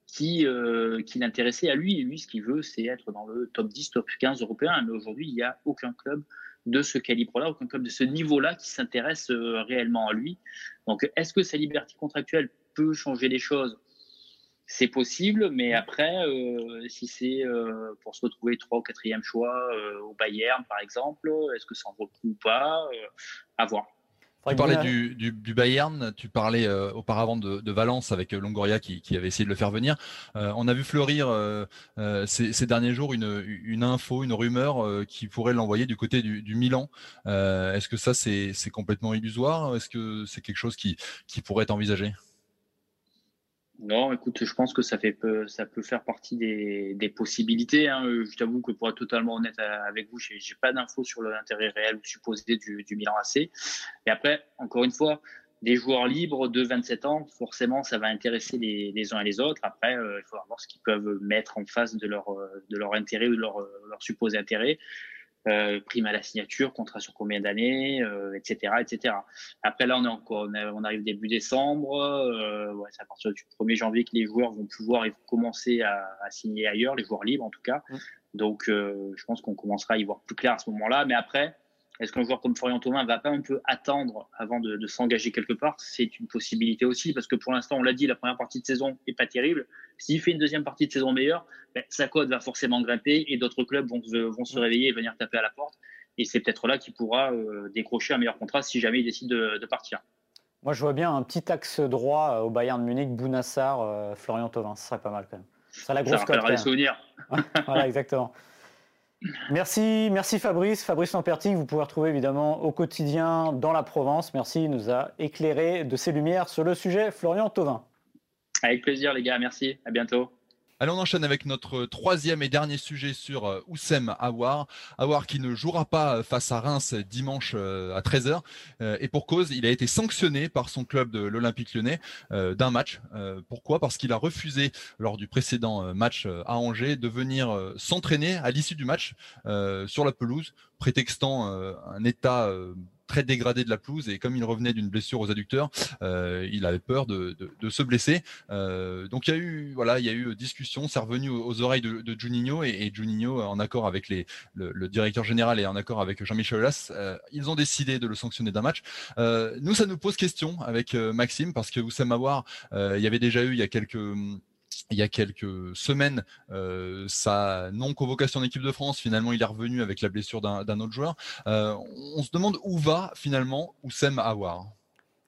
qui, euh, qui l'intéressaient à lui. Et lui, ce qu'il veut, c'est être dans le top 10, top 15 européen. Mais aujourd'hui, il n'y a aucun club de ce calibre-là, aucun club de ce niveau-là qui s'intéresse euh, réellement à lui. Donc, est-ce que sa liberté contractuelle peut changer les choses? C'est possible, mais après, euh, si c'est euh, pour se retrouver trois ou quatrième choix euh, au Bayern, par exemple, est-ce que ça en vaut le coup ou pas? À voir. Tu parlais du, du, Bayern, tu parlais auparavant de, Valence avec Longoria qui, avait essayé de le faire venir. on a vu fleurir ces, derniers jours une, une info, une rumeur qui pourrait l'envoyer du côté du, Milan. Est-ce que ça c'est complètement illusoire? Est-ce que c'est quelque chose qui, qui pourrait être envisagé? Non, écoute, je pense que ça, fait ça peut faire partie des, des possibilités. Hein. Je t'avoue que pour être totalement honnête avec vous, j'ai, j'ai pas d'infos sur l'intérêt réel ou supposé du, du Milan AC. Et après, encore une fois, des joueurs libres de 27 ans, forcément, ça va intéresser les, les uns et les autres. Après, euh, il faut voir ce qu'ils peuvent mettre en face de leur, de leur intérêt ou de leur, leur supposé intérêt. Euh, prime à la signature, contrat sur combien d'années, etc., euh, etc. Après là, on est encore, on, arrive début décembre. Euh, ouais, c'est à partir du 1er janvier que les joueurs vont pouvoir commencer à, à signer ailleurs, les joueurs libres en tout cas. Mmh. Donc, je pense qu'on commencera à y voir plus clair à ce moment-là. Mais après, est-ce qu'un joueur comme Florian Thomas va pas un peu attendre avant de, de s'engager quelque part? C'est une possibilité aussi, parce que pour l'instant, on l'a dit, la première partie de saison est pas terrible. S'il fait une deuxième partie de saison meilleure, ben, sa cote va forcément grimper et d'autres clubs vont, vont, se réveiller et venir taper à la porte. Et c'est peut-être là qu'il pourra euh, décrocher un meilleur contrat si jamais il décide de, de, partir. Moi, je vois bien un petit axe droit au Bayern de Munich, Bounassar, euh, Florian Thauvin. Ce serait pas mal quand même. Ça, la grosse ça rappellera les souvenirs. voilà, exactement. Merci, merci Fabrice. Fabrice Lamperti, vous pouvez retrouver évidemment au quotidien dans la Provence. Merci, il nous a éclairé de ses lumières sur le sujet. Florian Thauvin. Avec plaisir les gars, merci. À bientôt. Allez, on enchaîne avec notre troisième et dernier sujet sur euh, Oussem Aouar. Aouar qui ne jouera pas face à Reims dimanche euh, à 13h. Euh, et pour cause, il a été sanctionné par son club de l'Olympique lyonnais d'un match. Pourquoi? Parce qu'il a refusé, lors du précédent match à Angers, de venir s'entraîner à l'issue du match sur la pelouse, prétextant un état très dégradé de la pelouse et comme il revenait d'une blessure aux adducteurs, euh, il avait peur de, de, se blesser. Euh, donc il y a eu voilà, il y a eu discussion, c'est revenu aux, oreilles de, de Juninho et, et, Juninho en accord avec les, le, directeur général et en accord avec Jean-Michel Aulas, euh, ils ont décidé de le sanctionner d'un match. nous ça nous pose question avec Maxime parce que Oussem Aouar, il y avait déjà eu il y a quelques il y a quelques semaines euh, sa non-convocation en équipe de France. Finalement, il est revenu avec la blessure d'un autre joueur. Euh, on se demande où va finalement Oussem Aouar?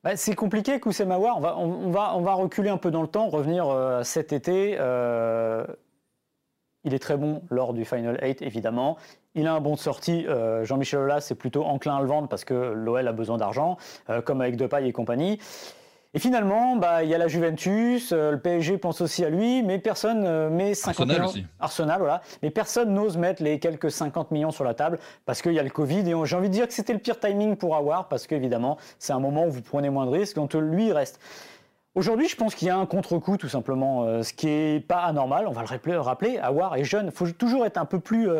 Bah, c'est compliqué Oussem Aouar. On va, on, va, reculer un peu dans le temps, revenir euh, cet été. Il est très bon lors du Final 8, évidemment. Il a un bon de sortie. Jean-Michel Aulas c'est plutôt enclin à le vendre parce que l'OL a besoin d'argent, comme avec Depay et compagnie. Et finalement, bah, il y a la Juventus, euh, le PSG pense aussi à lui, mais personne euh, met 50 Arsenal millions. Arsenal, voilà. Mais personne n'ose mettre les quelques 50 millions sur la table parce qu'il y a le Covid. Et j'ai envie de dire que c'était le pire timing pour avoir parce qu'évidemment, c'est un moment où vous prenez moins de risques, donc lui, il reste. Aujourd'hui, je pense qu'il y a un contre-coup, tout simplement, euh, ce qui n'est pas anormal. On va le rappeler, Awar est jeune. Il faut toujours être un peu plus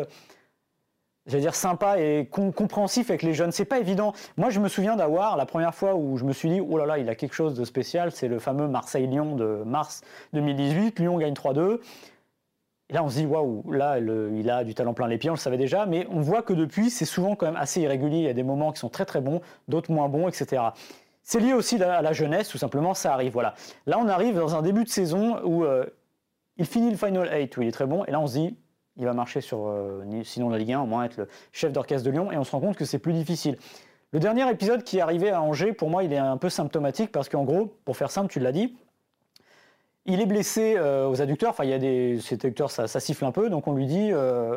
j'allais dire sympa et compréhensif avec les jeunes. C'est pas évident. Moi, je me souviens d'avoir la première fois où je me suis dit, oh là là, il a quelque chose de spécial. C'est le fameux Marseille-Lyon de mars 2018. Lyon gagne 3-2. Et là, on se dit, waouh, là, il a du talent plein les pieds, on le savait déjà, mais on voit que depuis, c'est souvent quand même assez irrégulier. Il y a des moments qui sont très très bons, d'autres moins bons, etc. C'est lié aussi à la jeunesse, tout simplement, ça arrive. Voilà. Là, on arrive dans un début de saison où euh, il finit le Final 8, où il est très bon, et là, on se dit, il va marcher sur, euh, sinon la Ligue 1, au moins être le chef d'orchestre de Lyon, et on se rend compte que c'est plus difficile. Le dernier épisode qui est arrivé à Angers, pour moi, il est un peu symptomatique parce qu'en gros, pour faire simple, tu l'as dit, Il est blessé aux adducteurs, enfin il y a des ces adducteurs ça, siffle un peu, donc on lui dit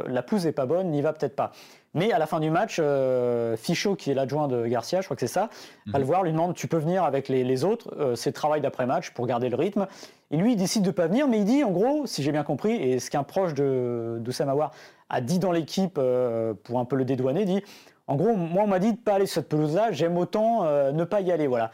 la pousse est pas bonne, n'y va peut-être pas. Mais à la fin du match, Fichot, qui est l'adjoint de Garcia, je crois que c'est ça, va le mhm. voir, lui demande tu peux venir avec les, autres, c'est travail d'après match pour garder le rythme. Et lui, il décide de pas venir, mais il dit en gros, si j'ai bien compris, et ce qu'un proche de, de Samawar a dit dans l'équipe pour un peu le dédouaner, dit en gros, moi, on m'a dit de ne pas aller sur cette pelouse-là, j'aime autant euh, ne pas y aller. Voilà.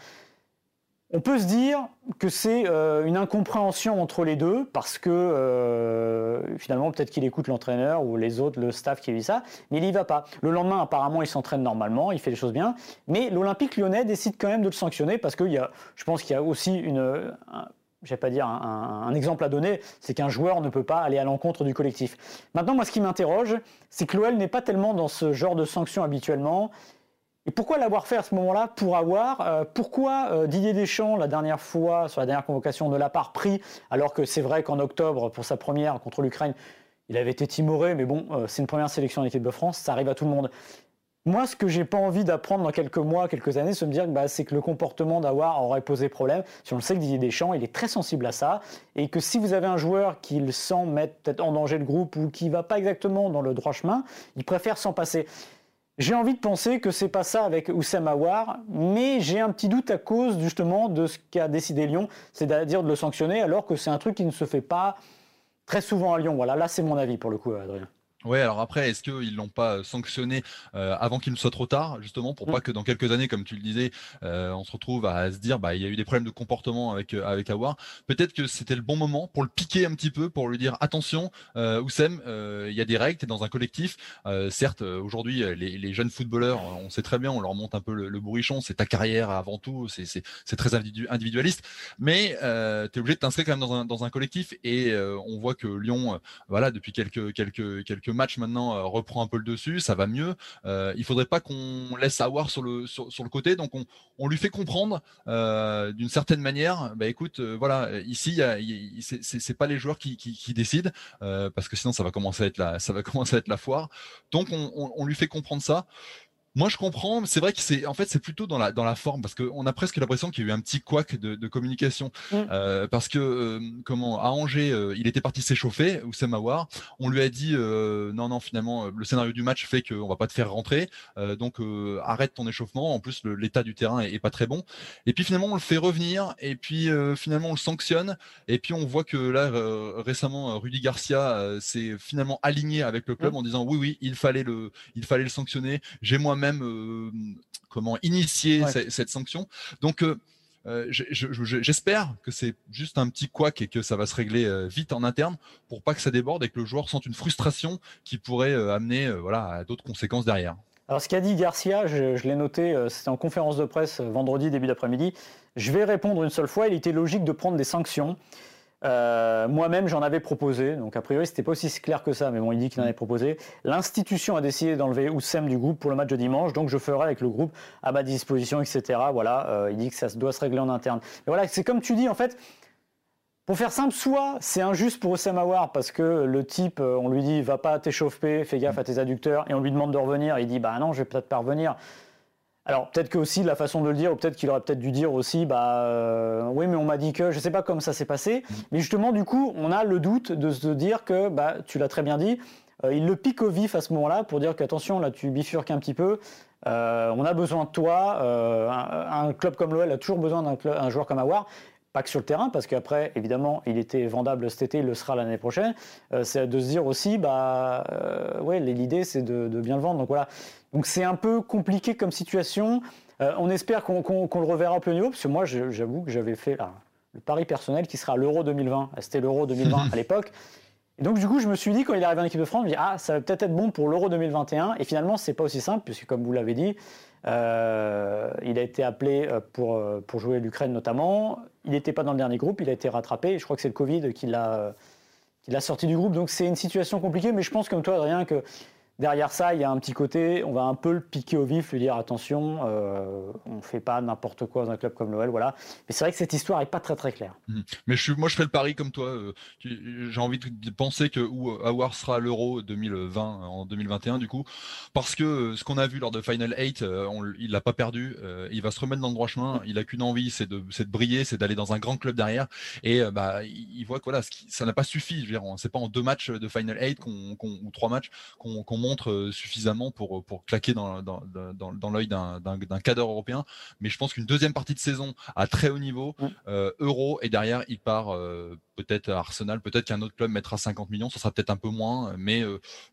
On peut se dire que c'est euh, une incompréhension entre les deux, parce que euh, finalement, peut-être qu'il écoute l'entraîneur ou les autres, le staff qui dit ça, mais il n'y va pas. Le lendemain, apparemment, il s'entraîne normalement, il fait les choses bien, mais l'Olympique lyonnais décide quand même de le sanctionner, parce que y a, je pense qu'il y a aussi une, vais pas dire un, exemple à donner, c'est qu'un joueur ne peut pas aller à l'encontre du collectif. Maintenant, moi, ce qui m'interroge, c'est que l'OL n'est pas tellement dans ce genre de sanctions habituellement. Et pourquoi l'avoir fait à ce moment-là pour avoir euh, Pourquoi euh, Didier Deschamps, la dernière fois, sur la dernière convocation, ne l'a pas repris Alors que c'est vrai qu'en octobre, pour sa première contre l'Ukraine, il avait été timoré, mais bon, euh, c'est une première sélection en équipe de France, ça arrive à tout le monde. Moi, ce que j'ai pas envie d'apprendre dans quelques mois, quelques années, c'est me dire que bah, c'est que le comportement d'Awar aurait posé problème. Si on le sait que Didier Deschamps, il est très sensible à ça, et que si vous avez un joueur qui le sent mettre peut-être en danger le groupe ou qui va pas exactement dans le droit chemin, il préfère s'en passer. J'ai envie de penser que c'est pas ça avec Oussem Aouar, mais j'ai un petit doute à cause justement de ce qu'a décidé Lyon, c'est-à-dire de le sanctionner, alors que c'est un truc qui ne se fait pas très souvent à Lyon. Voilà, là c'est mon avis pour le coup, Adrien. Ouais, alors après, est-ce qu'ils l'ont pas sanctionné euh, avant qu'il ne soit trop tard, justement, pour pas que dans quelques années, comme tu le disais, euh, on se retrouve à se dire, bah, il y a eu des problèmes de comportement avec euh, avec Awar. Peut-être que c'était le bon moment pour le piquer un petit peu, pour lui dire, attention, euh, Oussem, il y a des règles, t'es dans un collectif. certes, aujourd'hui, les, les, jeunes footballeurs, on sait très bien, on leur monte un peu le, le bourrichon, c'est ta carrière avant tout, c'est c'est très individualiste, mais euh, tu es obligé de t'inscrire quand même dans un dans un collectif et on voit que Lyon, voilà, depuis quelques quelques quelques match maintenant euh, reprend un peu le dessus, ça va mieux. Euh, il faudrait pas qu'on laisse avoir sur le sur, le côté, donc on, lui fait comprendre euh, d'une certaine manière. Bah écoute, voilà, ici, c'est pas les joueurs qui, décident parce que sinon ça va commencer à être la ça va commencer à être la foire. Donc on, on, on lui fait comprendre ça. Moi, je comprends. C'est vrai que c'est, en fait, c'est plutôt dans la dans la forme parce qu'on a presque l'impression qu'il y a eu un petit couac de, de communication mm. euh, parce que euh, comment à Angers, euh, il était parti s'échauffer, Oussem Aouar. On lui a dit euh, non, non, finalement, le scénario du match fait qu'on va pas te faire rentrer, donc arrête ton échauffement. En plus, l'état du terrain est, pas très bon. Et puis finalement, on le fait revenir et puis finalement, on le sanctionne. Et puis on voit que là récemment, Rudy Garcia s'est finalement aligné avec le club mm. en disant oui, oui, il fallait le, il fallait le sanctionner. J'ai moi-même euh, comment initier cette, sanction. Donc euh, euh, j'espère que c'est juste un petit couac et que ça va se régler vite en interne pour pas que ça déborde et que le joueur sente une frustration qui pourrait amener voilà, à d'autres conséquences derrière. Alors ce qu'a dit Garcia, je, je l'ai noté, c'était en conférence de presse vendredi début d'après-midi. Je vais répondre une seule fois, il était logique de prendre des sanctions. Euh, moi-même, j'en avais proposé. Donc, a priori, c'était pas aussi clair que ça, mais bon, il dit qu'il en avait proposé. L'institution a décidé d'enlever Oussem du groupe pour le match de dimanche, donc je ferai avec le groupe à ma disposition, etc. Voilà, euh, il dit que ça doit se régler en interne. Mais voilà, c'est comme tu dis, en fait. Pour faire simple, soit c'est injuste pour Oussem Aouar parce que le type, euh, on lui dit va pas t'échauffer, fais gaffe à tes adducteurs, et on lui demande de revenir, il dit bah non, je vais peut-être pas revenir. Alors peut-être que aussi la façon de le dire, ou peut-être qu'il aurait peut-être dû dire aussi, bah euh, oui, mais on m'a dit que, je sais pas comment ça s'est passé, mm. mais justement du coup, on a le doute de se dire que, bah tu l'as très bien dit, euh, il le pique au vif à ce moment-là pour dire qu'attention, là tu bifurques un petit peu, euh, on a besoin de toi, un, club comme l'OL a toujours besoin d'un joueur comme Awar, pas que sur le terrain, parce qu'après, évidemment, il était vendable cet été, il le sera l'année prochaine. c'est de se dire aussi, bah, ouais, l'idée, c'est de, de, bien le vendre. Donc voilà, donc c'est un peu compliqué comme situation. Euh, on espère qu'on le reverra au plus haut niveau, parce que moi, j'avoue que j'avais fait le pari personnel qui sera l'Euro 2020. C'était l'Euro 2020 à l'époque. Et donc du coup, je me suis dit quand il est arrivé en équipe de France, je me dis ah ça va peut-être être bon pour l'Euro 2021. Et finalement, c'est pas aussi simple puisque comme vous l'avez dit, euh, il a été appelé euh, pour pour jouer l'Ukraine notamment. Il n'était pas dans le dernier groupe, il a été rattrapé. Et je crois que c'est le Covid qui l'a qui l'a sorti du groupe. Donc c'est une situation compliquée, mais je pense comme toi Adrien que derrière ça, il y a un petit côté, on va un peu le piquer au vif, lui dire attention, euh, on ne fait pas n'importe quoi dans un club comme l'OL, voilà. Mais c'est vrai que cette histoire n'est pas très très claire. Mmh. Mais moi, je fais le pari comme toi. Euh, j'ai envie de penser que Awar sera l'Euro 2020 en 2021 du coup, parce que ce qu'on a vu lors de Final 8, il l'a pas perdu. il va se remettre dans le droit chemin. Il a qu'une envie, c'est de, briller, c'est d'aller dans un grand club derrière. Et bah, il voit que voilà, ça n'a pas suffi. Je veux dire, c'est pas en deux matchs de Final 8 ou trois matchs qu'on montre euh, suffisamment pour, pour claquer dans, dans, dans, dans l'œil d'un cadre européen. Mais je pense qu'une deuxième partie de saison à très haut niveau, mm. euh, euro, et derrière, il part euh, peut-être à Arsenal, peut-être qu'un autre club mettra 50 millions, ce sera peut-être un peu moins, mais,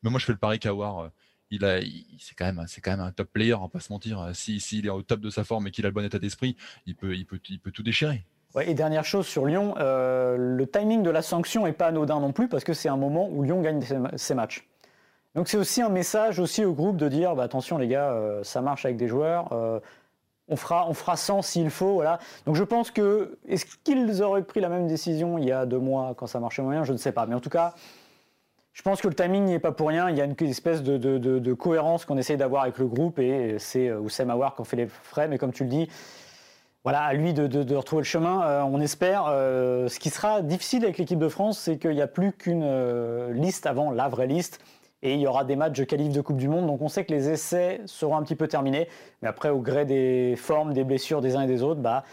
mais moi je fais le pari qu'Awar il a, c'est quand même, c'est quand même un top player, on va pas se mentir. Si, s'il est au top de sa forme et qu'il a le bon état d'esprit, il peut, il peut, il peut tout déchirer. Ouais, et dernière chose sur Lyon, le timing de la sanction est pas anodin non plus parce que c'est un moment où Lyon gagne ses matchs. Donc c'est aussi un message aussi au groupe de dire bah, attention les gars, euh, ça marche avec des joueurs, euh, on fera on fera 100 s'il faut, voilà. Donc je pense que est-ce qu'ils auraient pris la même décision il y a deux mois quand ça marchait moyen, je ne sais pas. Mais en tout cas, je pense que le timing n'y est pas pour rien. Il y a une espèce de, cohérence qu'on essaye d'avoir avec le groupe et c'est euh, Oussem Aouar qui en fait les frais. Mais comme tu le dis, voilà, à lui de, retrouver le chemin. on espère. ce qui sera difficile avec l'équipe de France, c'est qu'il n'y a plus qu'une liste avant la vraie liste et il y aura des matchs de qualif de Coupe du Monde. Donc on sait que les essais seront un petit peu terminés. Mais après, au gré des formes, des blessures des uns et des autres, bah,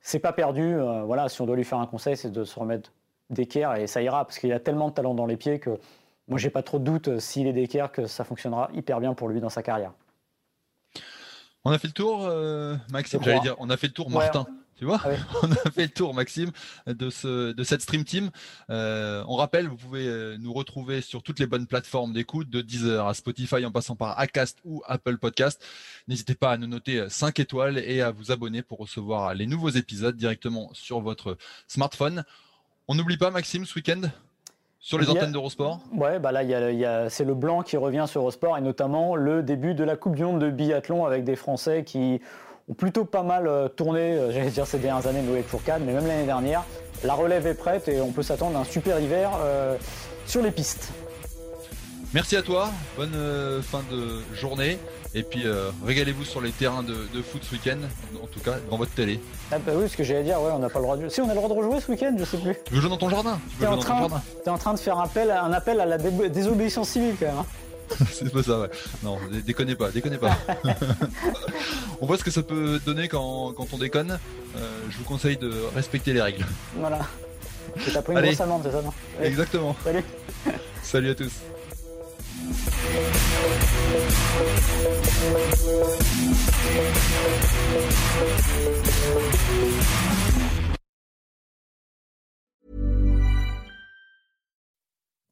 c'est pas perdu. Euh, voilà, si on doit lui faire un conseil, c'est de se remettre d'équerre et ça ira. Parce qu'il y a tellement de talent dans les pieds que moi, j'ai pas trop de doute euh, s'il est d'équerre que ça fonctionnera hyper bien pour lui dans sa carrière. On a fait le tour, euh, Maxime. J'allais dire, on a fait le tour, Martin. Tu vois, ah on a fait le tour, Maxime, de, ce, de cette Stream Team. Euh, on rappelle, vous pouvez euh, nous retrouver sur toutes les bonnes plateformes d'écoute, de Deezer à Spotify en passant par Acast ou Apple Podcast. N'hésitez pas à nous noter 5 étoiles et à vous abonner pour recevoir les nouveaux épisodes directement sur votre smartphone. On n'oublie pas, Maxime, ce week-end sur les antennes d'Eurosport Ouais, bah là, y a, c'est le blanc qui revient sur Eurosport et notamment le début de la Coupe du Monde de biathlon avec des Français qui ont plutôt pas mal euh, tourné, euh, j'allais dire ces dernières années, Noé Fourcade, mais même l'année dernière. La relève est prête et on peut s'attendre à un super hiver euh, sur les pistes. Merci à toi, bonne fin de journée. Et puis régalez-vous sur les terrains de, foot ce week-end, en tout cas dans votre télé. Ah bah oui, ce que j'allais dire, ouais, on n'a pas le droit de Si on a le droit de rejouer ce week-end, je sais plus. Tu veux jouer dans ton jardin Tu es, en train, en train de faire un appel, un appel à la désobéissance civile quand même. Hein. c'est pas ça, ouais. Non, déconnez pas, déconnez pas. on voit ce que ça peut donner quand, quand on déconne. Euh, je vous conseille de respecter les règles. Voilà. T'as pris une grosse amende, c'est ça, non Exactement. Salut. Salut à tous.